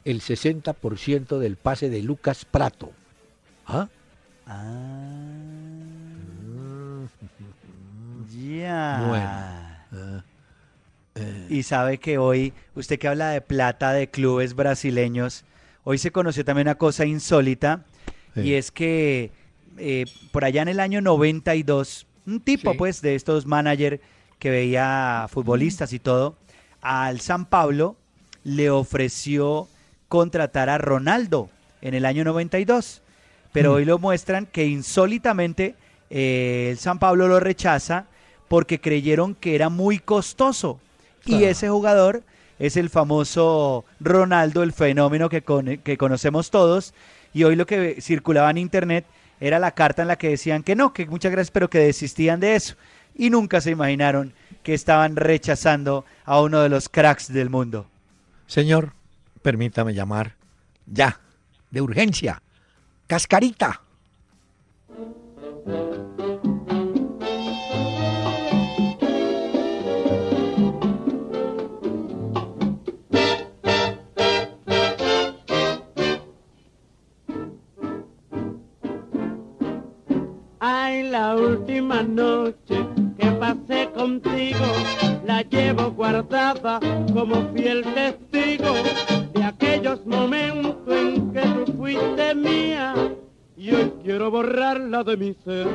el 60% del pase de Lucas Prato. ¿Ah? [LAUGHS] Ya. Bueno. Ah, eh, Y sabe que hoy, usted que habla de plata de clubes brasileños, hoy se conoció también una cosa insólita, Sí. y es que eh, por allá en el año 92, un tipo Sí. pues de estos managers que veía futbolistas y todo, al San Pablo le ofreció contratar a Ronaldo en el año 92, pero Mm. hoy lo muestran que insólitamente eh, el San Pablo lo rechaza porque creyeron que era muy costoso. Y ese jugador es el famoso Ronaldo, el fenómeno que, con- que conocemos todos. Y hoy lo que circulaba en internet era la carta en la que decían que no, que muchas gracias, pero que desistían de eso. Y nunca se imaginaron que estaban rechazando a uno de los cracks del mundo. Señor, permítame llamar ya, de urgencia, cascarita. Última noche que pasé contigo la llevo guardada como fiel testigo de aquellos momentos en que tú fuiste mía y hoy quiero borrarla de mi ser.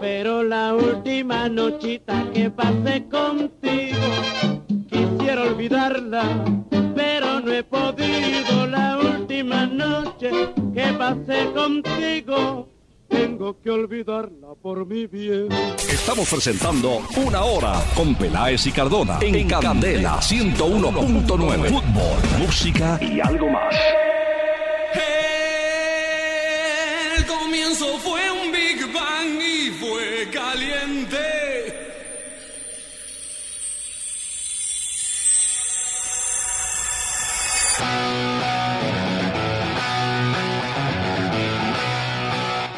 Pero la última nochita que pasé contigo quisiera olvidarla, pero no he podido. La última noche que pasé contigo tengo que olvidarla por mi bien. Estamos presentando Una Hora con Peláez y Cardona en Candela 101.9. Fútbol, música y algo más. El comienzo fue un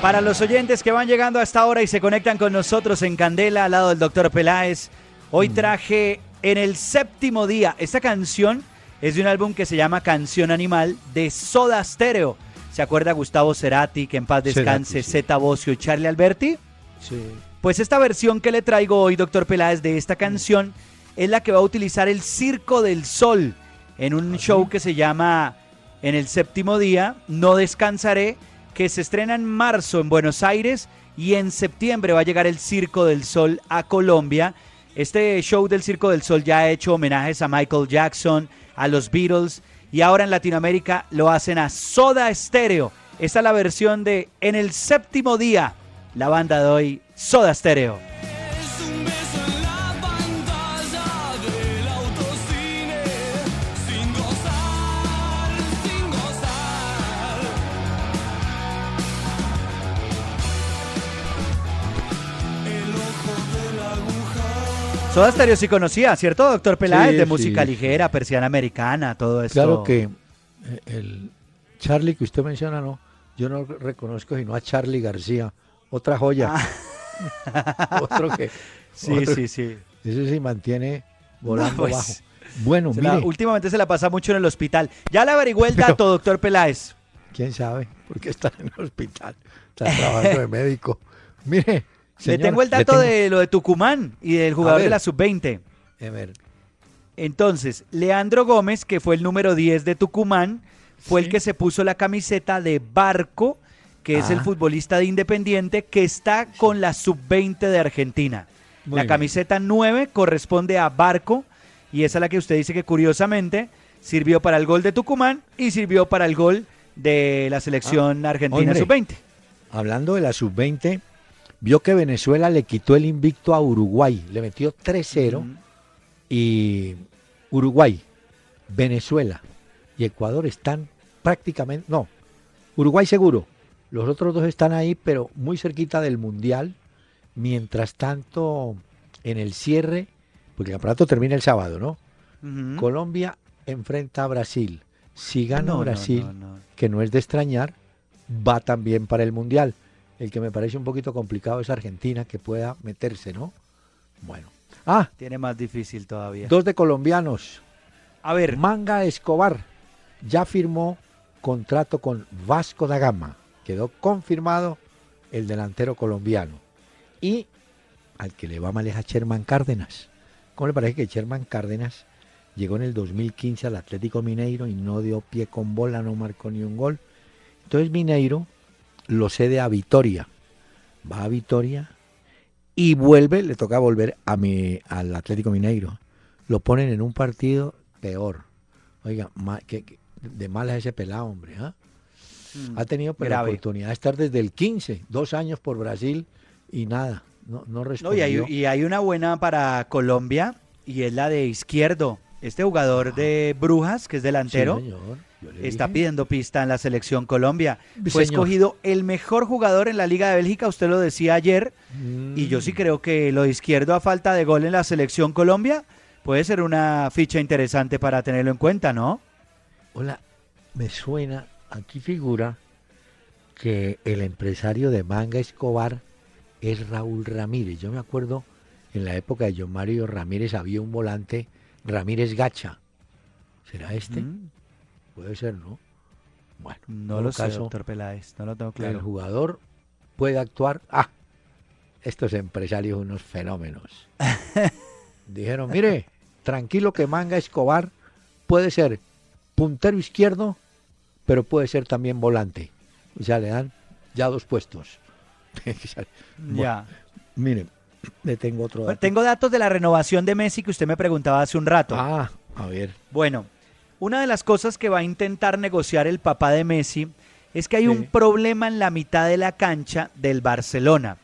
Para los oyentes que van llegando a esta hora y se conectan con nosotros en Candela al lado del doctor Peláez, hoy traje en el séptimo día. Esta canción es de un álbum que se llama Canción Animal de Soda Stereo. ¿Se acuerda Gustavo Cerati, que en paz descanse, sí. Zeta Bosio y Charlie Alberti? Pues esta versión que le traigo hoy, doctor Peláez, de esta canción es la que va a utilizar el Circo del Sol en un show que se llama En el séptimo día, No Descansaré, que se estrena en marzo en Buenos Aires y en septiembre va a llegar el Circo del Sol a Colombia. Este show del Circo del Sol ya ha hecho homenajes a Michael Jackson, a los Beatles y ahora en Latinoamérica lo hacen a Soda Stereo. Esta es la versión de En el séptimo día, la banda de hoy, Soda Stereo. Soda Stereo sí conocía, ¿cierto, doctor Peláez? Sí, de sí, música sí. ligera, persiana americana, todo esto. Claro que eh, el Charlie que usted menciona, no, yo no reconozco sino a Charlie García, otra joya. [LAUGHS] otro que. Ah. [LAUGHS] Sí, otro- sí, sí. Ese se mantiene volando pues, bajo. Bueno, Se la- últimamente se la pasa mucho en el hospital. Ya le averigüé el dato, doctor Peláez. quién sabe por qué está en el hospital. Está trabajando de [LAUGHS] médico. Mire, le tengo el dato tengo- de lo de Tucumán y del jugador de la sub-20. A ver, Entonces, Leandro Gómez, que fue el número 10 de Tucumán, fue el que se puso la camiseta de Barco, que es el Ah. futbolista de Independiente, que está con la sub-20 de Argentina. Muy la bien. camiseta 9 corresponde a Barco, y esa es la que usted dice que curiosamente sirvió para el gol de Tucumán y sirvió para el gol de la selección argentina hombre. sub-20. hablando de la sub-20, vio que Venezuela le quitó el invicto a Uruguay, le metió 3-0 y Uruguay, Venezuela y Ecuador están prácticamente, no, Uruguay seguro, los otros dos están ahí, pero muy cerquita del Mundial, mientras tanto en el cierre, porque el campeonato termina el sábado, ¿no? Colombia enfrenta a Brasil. Si gana no, Brasil, no, no. que no es de extrañar, va también para el Mundial. El que me parece un poquito complicado es Argentina, que pueda meterse, ¿no? Bueno. Ah, Tiene más difícil todavía. dos de colombianos. A ver, Manga Escobar ya firmó contrato con Vasco da Gama. Quedó confirmado el delantero colombiano. Y al que le va mal es a Sherman Cárdenas. ¿Cómo le parece que Sherman Cárdenas llegó en el 2015 al Atlético Mineiro y no dio pie con bola, no marcó ni un gol? Entonces Mineiro lo cede a Vitoria. Va a Vitoria y vuelve, le toca volver a mi, al Atlético Mineiro. Lo ponen en un partido peor. Oiga, ma- que, que- de mal es ese pelado, hombre. ¿ah? Ha tenido pues, la oportunidad de estar desde el 15, dos años por Brasil y nada, no, no No, respondió. y, hay, y hay una buena para Colombia y es la de Izquierdo. Este jugador de Brujas, que es Sí, delantero, le está pidiendo pista en la selección Colombia. Fue señor. escogido el mejor jugador en la Liga de Bélgica, usted lo decía ayer, y yo Mm. sí creo que lo de Izquierdo a falta de gol en la selección Colombia puede ser una ficha interesante para tenerlo en cuenta, ¿no? Hola, me suena, aquí figura que el empresario de Manga Escobar es Raúl Ramírez. Yo me acuerdo en la época de John Mario Ramírez había un volante Ramírez Gacha. ¿Será este? Mm, Puede ser, ¿no? Bueno, en No lo sé, doctor Peláez, no lo tengo el claro. jugador puede actuar. Ah, estos empresarios unos fenómenos. [LAUGHS] Dijeron, mire, tranquilo que Manga Escobar puede ser puntero izquierdo, pero puede ser también volante. O sea, le dan ya dos puestos. [LAUGHS] Ya. Mire, le tengo otro dato. tengo datos de la renovación de Messi que usted me preguntaba hace un rato. Ah, a ver. Bueno, una de las cosas que va a intentar negociar el papá de Messi es que hay Sí. un problema en la mitad de la cancha del Barcelona.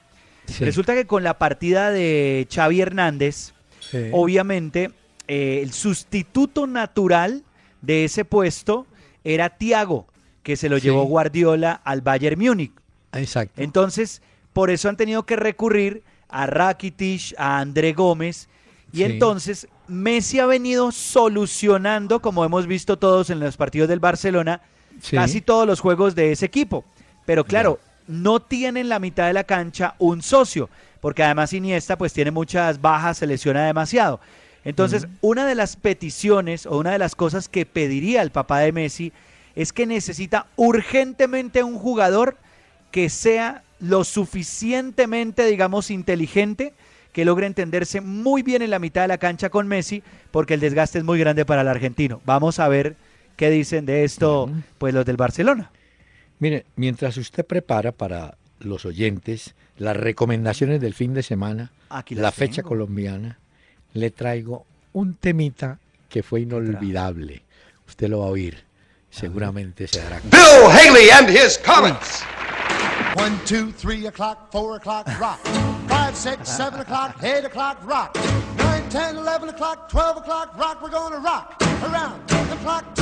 Sí, Resulta que con la partida de Xavi Hernández, sí. obviamente eh, el sustituto natural de ese puesto era Thiago, que se lo llevó Guardiola al Bayern Múnich. Exacto. Entonces, por eso han tenido que recurrir a Rakitic, a André Gómez. Y entonces, Messi ha venido solucionando, como hemos visto todos en los partidos del Barcelona, Sí. casi todos los juegos de ese equipo. Pero claro, no tiene en la mitad de la cancha un socio, porque además Iniesta pues tiene muchas bajas, se lesiona demasiado. Entonces, una de las peticiones o una de las cosas que pediría el papá de Messi es que necesita urgentemente un jugador que sea lo suficientemente, digamos, inteligente, que logre entenderse muy bien en la mitad de la cancha con Messi, porque el desgaste es muy grande para el argentino. Vamos a ver qué dicen de esto, pues los del Barcelona. Mire, mientras usted prepara para los oyentes las recomendaciones del fin de semana, Aquí la fecha tengo. colombiana, le traigo un temita que fue inolvidable. Usted lo va a oír. Seguramente se dará cuenta. Bill Haley and his Comets. One, two, three o'clock, four o'clock, rock. Five, six, seven o'clock, eight o'clock, rock. Nine, ten, eleven o'clock, twelve o'clock, rock. We're gonna rock around the clock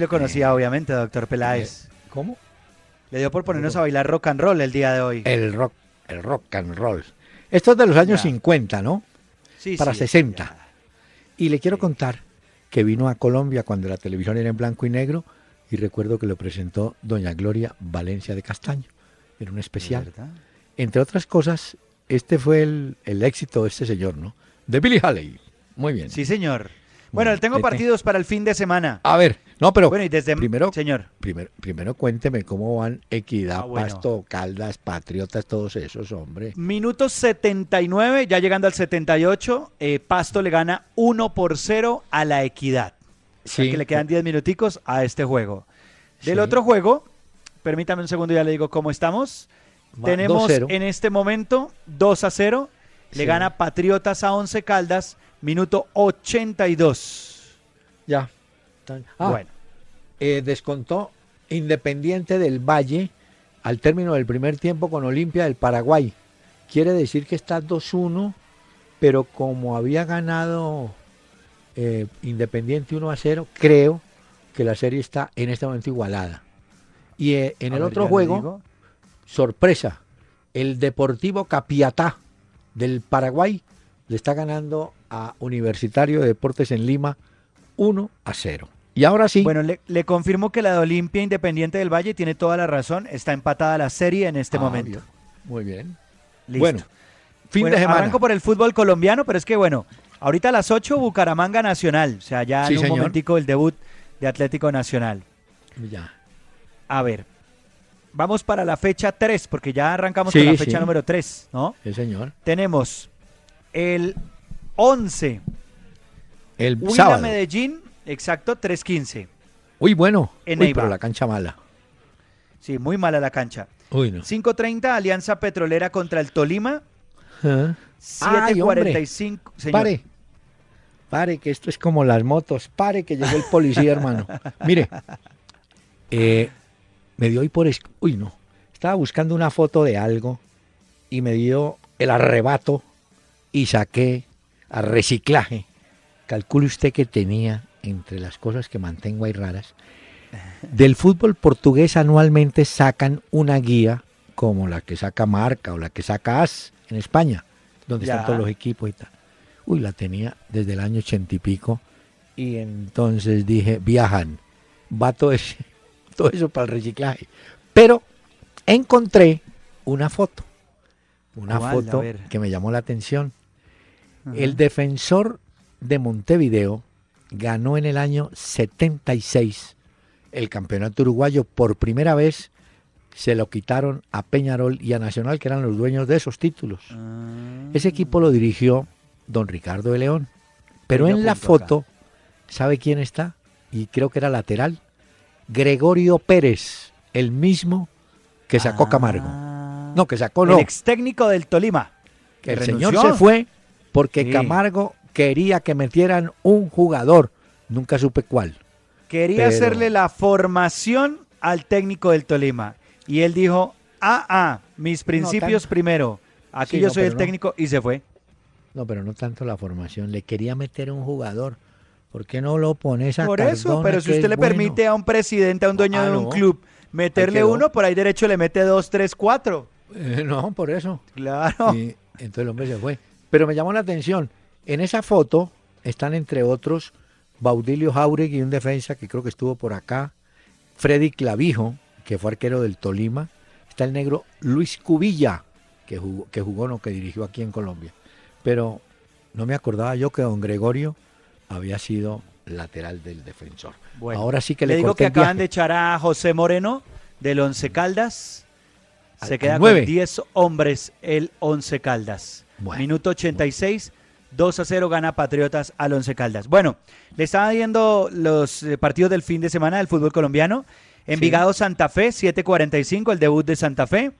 lo conocía obviamente, doctor Peláez. ¿Cómo? Le dio por ponernos a bailar rock and roll el día de hoy. El rock, el rock and roll. Esto es de los años Ya. 50, ¿no? Sí, Para sí, 60. ya. Y le quiero contar que vino a Colombia cuando la televisión era en blanco y negro y recuerdo que lo presentó doña Gloria Valencia de Castaño. Era un especial. Entre otras cosas, este fue el, el éxito de este señor, ¿no? De Billy Haley. Muy bien. Sí, señor. Bueno, Bueno, tengo partidos para el fin de semana. A ver, no, pero Bueno, y desde... primero, Señor. primero, primero cuénteme cómo van Equidad, Ah, bueno. Pasto, Caldas, Patriotas, todos esos, hombre. Minuto 79, ya llegando al 78, eh, Pasto le gana 1 por 0 a la Equidad. O sea Sí. que le quedan 10 minuticos a este juego. Del Sí. otro juego, permítame un segundo, ya le digo cómo estamos. Tenemos 2-0. en este momento 2 a 0. Le Sí. gana Patriotas a 11 Caldas, minuto 82. Ya. Tan- Ah, Bueno, eh, descontó Independiente del Valle al término del primer tiempo con Olimpia del Paraguay. Quiere decir que está 2-1, pero como había ganado eh, Independiente 1 a 0, creo que la serie está en este momento igualada. Y eh, en a el ver, otro juego, sorpresa, el Deportivo Capiatá del Paraguay le está ganando a Universitario de Deportes en Lima 1 a 0. Y ahora sí, Bueno, le, le confirmo que la de Olimpia Independiente del Valle tiene toda la razón. Está empatada la serie en este Ah, momento. bien. Muy bien. Listo. Bueno, fin Bueno, de semana. Arranco por el fútbol colombiano, pero es que bueno, ahorita a las 8 Bucaramanga Nacional, o sea, ya Sí, en un señor. momentico el debut de Atlético Nacional. Ya. A ver, vamos para la fecha 3, porque ya arrancamos Sí, con la fecha sí. número 3, ¿no? Sí, señor. Tenemos el 11, El Huila sábado. Medellín, exacto, 3-15. Uy, bueno. En Uy, pero la cancha mala. Sí, muy mala la cancha. Uy, no. 5.30, Alianza Petrolera contra el Tolima. Ah. Ay, hombre. 7.45. señor. Pare. Pare, que esto es como las motos. Pare, que llegó el policía, hermano. [LAUGHS] Mire, eh, me dio hoy por... Uy, no. Estaba buscando una foto de algo y me dio el arrebato y saqué a reciclaje calcule usted que tenía, entre las cosas que mantengo ahí raras, del fútbol portugués anualmente sacan una guía como la que saca Marca o la que saca AS en España, donde Ya. están todos los equipos y tal. Uy, la tenía desde el año ochenta y pico. Y entonces dije, viajan, va todo, ese- [LAUGHS] todo eso para el reciclaje. Pero encontré una foto, una foto que me llamó la atención. El defensor de Montevideo ganó en el año 76 el campeonato uruguayo por primera vez. Se lo quitaron a Peñarol y a Nacional, que eran los dueños de esos títulos. Ese equipo lo dirigió don Ricardo de León. Pero en la acá. foto, ¿sabe quién está? Y creo que era lateral. Gregorio Pérez, el mismo que sacó Camargo. No, que sacó no. El ex técnico del Tolima. Que el señor se fue porque Sí. Camargo quería que metieran un jugador. Nunca supe cuál. Quería Pero- hacerle la formación al técnico del Tolima. Y él dijo, ah, ah, mis principios primero. Aquí Sí, yo no, soy el no. técnico y se fue. No, pero no tanto la formación. Le quería meter un jugador. ¿Por qué no lo pones a Por eso, pero si usted le bueno? permite a un presidente, a un dueño Ah, de un club, meterle uno, por ahí derecho le mete dos, tres, cuatro. Eh, no, por eso. Claro. Y entonces el hombre se fue. Pero me llamó la atención. En esa foto están entre otros Baudilio Jauregui, un defensa que creo que estuvo por acá. Freddy Clavijo, que fue arquero del Tolima. Está el negro Luis Cubilla, que jugó, que jugó no, que dirigió aquí en Colombia. Pero no me acordaba yo que don Gregorio había sido lateral del defensor. Bueno, Ahora sí que le le, digo que acaban de echar a José Moreno del Once Caldas. Se Al- queda al con nueve. 10 hombres el Once Caldas. Bueno, Minuto 86, 2 a 0 gana Patriotas al Once Caldas. Bueno, le estaba viendo los eh, partidos del fin de semana del fútbol colombiano. Envigado Santa Fe, 7.45, el debut de Santa Fe.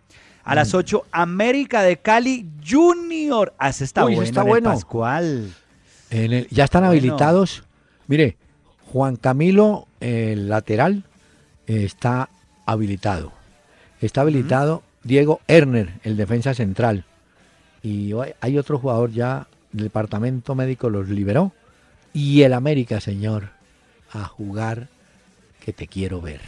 A Mm. las 8, América de Cali Junior. Ah, ese está Uy, bueno. está bueno. Pascual. En el- ya están Bueno. habilitados. Mire, Juan Camilo, el lateral, eh, está habilitado. Está habilitado Diego Erner, el defensa central. Y hay- otro jugador ya, departamento médico los liberó. Y el América, señor, a jugar que te quiero ver.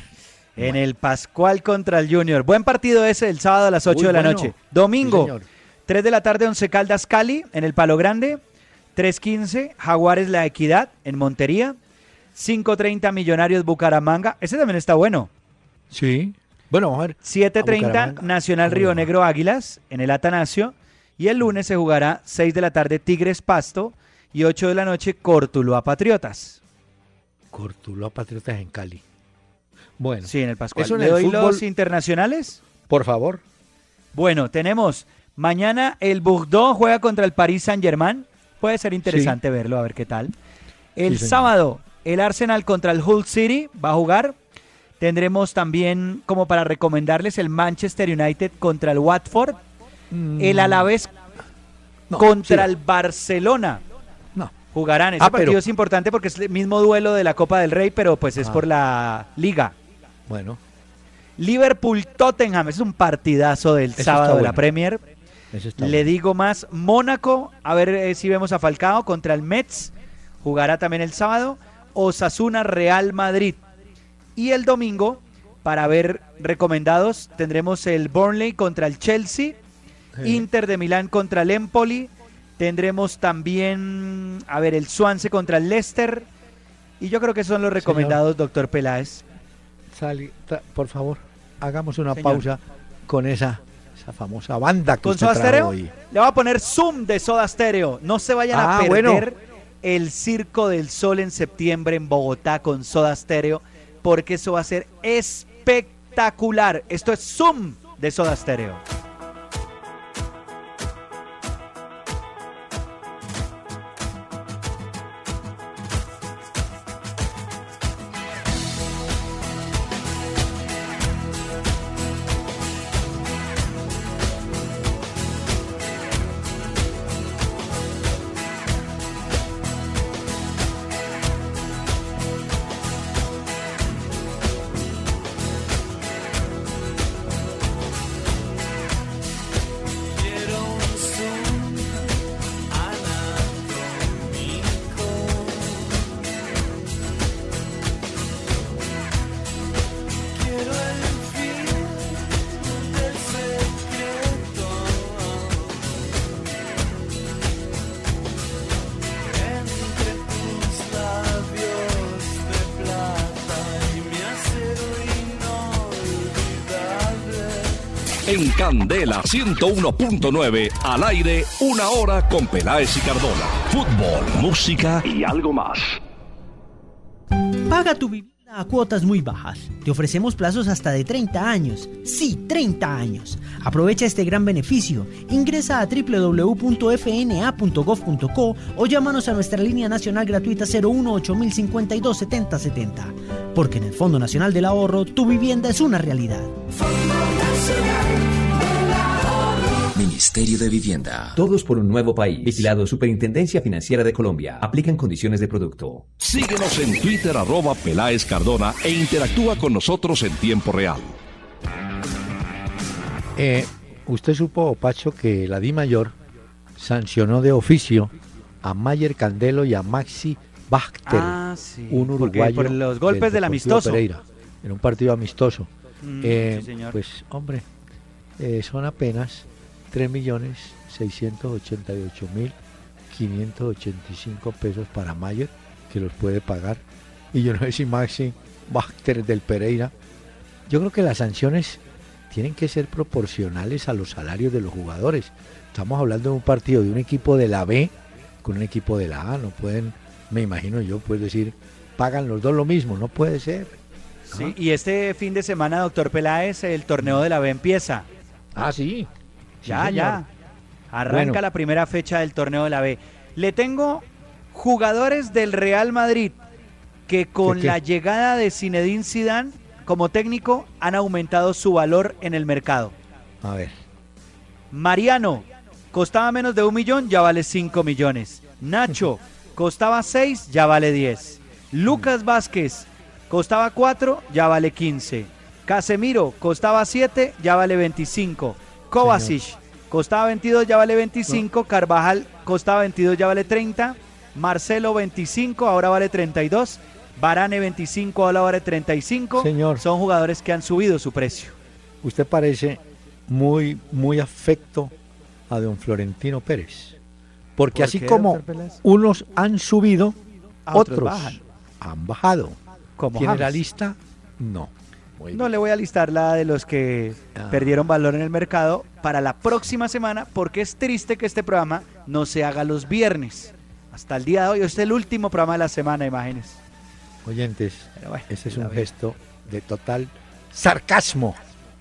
En el Pascual contra el Junior. Buen partido ese el sábado a las 8 Muy de la bueno. noche. Sí, Domingo, señor. 3 de la tarde, Once Caldas Cali, en el Palo Grande. 3.15, Jaguares La Equidad, en Montería. 5.30, Millonarios Bucaramanga. Ese también está bueno. Sí. Bueno, vamos a ver. 7.30, Bucaramanga. Nacional ¿Cómo Río? Negro Águilas, en el Atanasio. Y el lunes se jugará 6 de la tarde, Tigres Pasto. Y 8 de la noche, Cortuluá Patriotas. Cortuluá Patriotas en Cali. Bueno, Sí, en el Pascual. Eso en ¿Le el doy fútbol- los internacionales? por favor. Bueno, tenemos mañana el Bordeaux juega contra el Paris Saint-Germain. Puede ser interesante verlo, a ver qué tal. El Sí, sábado, el Arsenal contra el Hull City va a jugar. Tendremos también, como para recomendarles, el Manchester United contra el Watford. El Alavés No, contra sí. el Barcelona. No. Jugarán. Ese Ah, pero- partido es importante porque es el mismo duelo de la Copa del Rey, pero pues es Ah. por la Liga. Bueno, Liverpool-Tottenham. Es un partidazo del Eso sábado de la. Premier. eso está Le bueno. digo más, Mónaco, a ver eh, si vemos a Falcao contra el Mets, jugará también el sábado, Osasuna Real Madrid. Y el domingo, para ver recomendados, tendremos el Burnley contra el Chelsea, Inter de Milán contra el Empoli, tendremos también, a ver, el Swansea contra el Leicester. Y yo creo que son los recomendados, doctor Peláez. Sali- por favor, hagamos una Señor. pausa con esa, esa famosa banda que ¿Con usted Soda Stereo? hoy. Le voy a poner Zoom de Soda Stereo. No se vayan a Ah, perder bueno. el Circo del Sol en septiembre en Bogotá con Soda Stereo, porque eso va a ser espectacular. Esto es Zoom de Soda Stereo. 101.9, al aire, una hora con Peláez y Cardona. Fútbol, música y algo más. Paga tu vivienda a cuotas muy bajas. Te ofrecemos plazos hasta de 30 años. Sí, 30 años. Aprovecha este gran beneficio. Ingresa a www.fna.gov.co o llámanos a nuestra línea nacional gratuita 018 052 7070. Porque en el Fondo Nacional del Ahorro, tu vivienda es una realidad. Ministerio de Vivienda. Todos por un nuevo país. Vigilado Superintendencia Financiera de Colombia. Aplican condiciones de producto. Síguenos en Twitter arroba Peláez Cardona e interactúa con nosotros en tiempo real. Eh, usted supo, Pacho, que la Di Mayor sancionó de oficio a Mayer Candelo y a Maxi Bachter, Ah, sí, un uruguayo. por los golpes del amistoso. Pereira, en un partido amistoso. Mm, Eh, sí, señor. Pues, hombre, eh, son apenas 3.688.585 pesos para Mayer, que los puede pagar. Y yo no sé si Maxi Bachter del Pereira. Yo creo que las sanciones tienen que ser proporcionales a los salarios de los jugadores. Estamos hablando de un partido de un equipo de la B con un equipo de la A. No pueden, me imagino yo, pues decir, pagan los dos lo mismo. No puede ser. Sí, y este fin de semana, doctor Peláez, el torneo de la B empieza. Ah, sí. Ya, ya. Arranca Bueno. la primera fecha del torneo de la B. Le tengo jugadores del Real Madrid que con ¿Qué, qué? la llegada de Zinedine Zidane como técnico han aumentado su valor en el mercado. A ver. Mariano costaba menos de un millón, ya vale 5 millones. Nacho [LAUGHS] costaba 6, ya vale 10. Lucas Vázquez costaba 4, ya vale 15. Casemiro costaba 7, ya vale 25. Kovacic costaba 22, ya vale 25. Carvajal costaba 22, ya vale 30. Marcelo 25, ahora vale 32. Varane 25, ahora vale 35. Señor. Son jugadores que han subido su precio. Usted parece muy, muy afecto a don Florentino Pérez. Porque ¿Por así qué, como unos han subido, otros otros, bajan. han bajado. Como ¿Tiene la James. lista? No. Muy No bien. le voy a listar la de los que Ah. perdieron valor en el mercado para la próxima semana porque es triste que este programa no se haga los viernes. Hasta el día de hoy, este es el último programa de la semana, imagínense. Oyentes, bueno, ese es un vida. gesto de total sarcasmo.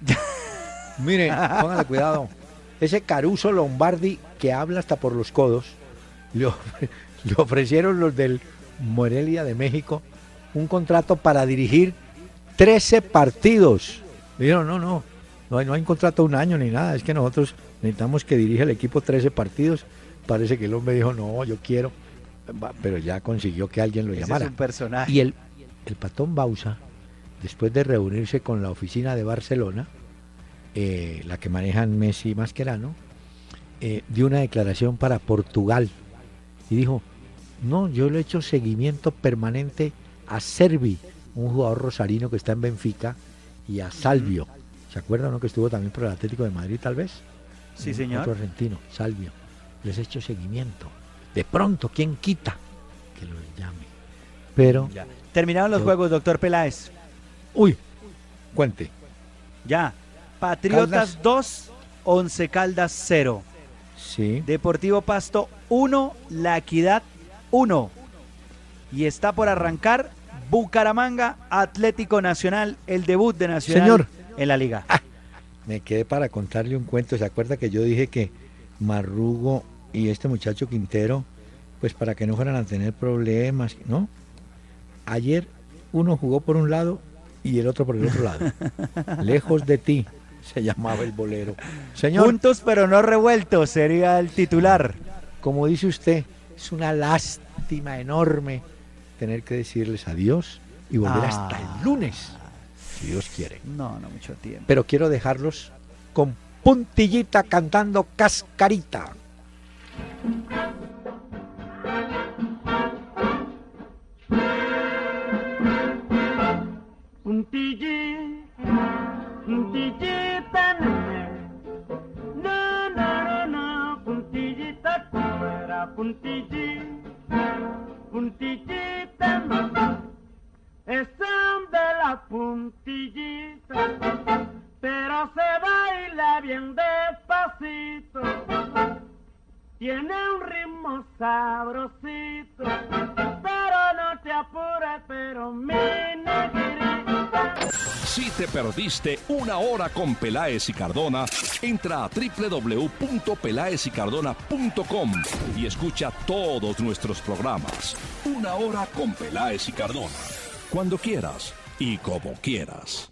[LAUGHS] Mire, póngale cuidado. Ese Caruso Lombardi que habla hasta por los codos, le, ofre- le ofrecieron los del Morelia de México un contrato para dirigir 13 partidos. Dijeron, no, no, no hay, no hay un contrato de un año ni nada, es que nosotros necesitamos que dirija el equipo 13 partidos. Parece que el hombre dijo, no, yo quiero, pero ya consiguió que alguien lo Ese llamara. es un personaje. Y el, el patón Bausa, después de reunirse con la oficina de Barcelona, eh, la que manejan Messi y Mascherano, eh, dio una declaración para Portugal y dijo, no, yo le he hecho seguimiento permanente a Servi, un jugador rosarino que está en Benfica, y a Salvio. ¿Se acuerdan no, que estuvo también por el Atlético de Madrid tal vez? Sí, Un señor. Otro argentino, Salvio. Les he hecho seguimiento. De pronto, ¿quién quita que los llame? Pero, Ya. Terminaron los Yo- juegos, doctor Peláez. uy, cuente. Ya. Patriotas Caldas. 2, Once Caldas 0. Sí. Deportivo Pasto 1, La Equidad 1. Y está por arrancar Bucaramanga Atlético Nacional, el debut de Nacional Señor. en la liga. Me quedé para contarle un cuento. ¿Se acuerda que yo dije que Marrugo y este muchacho Quintero, pues para que no fueran a tener problemas, ¿no? Ayer uno jugó por un lado y el otro por el otro lado. [LAUGHS] Lejos de ti, se llamaba el bolero. Señor, Juntos pero no revueltos sería el titular. como dice usted, es una lástima enorme tener que decirles adiós y volver Ah. hasta el lunes, si Dios quiere. No, no mucho tiempo. pero quiero dejarlos con puntillita cantando cascarita. Puntillita, puntillita. No, no, no, no, puntillita, puntillita, puntillita. Es son de la puntillita, pero se baila bien despacito. Tiene un ritmo sabrosito, pero no te apures, pero mi negrita. Si te perdiste una hora con Peláez y Cardona, entra a www.pelaezicardona.com y escucha todos nuestros programas. Una hora con Peláez y Cardona. Cuando quieras y como quieras.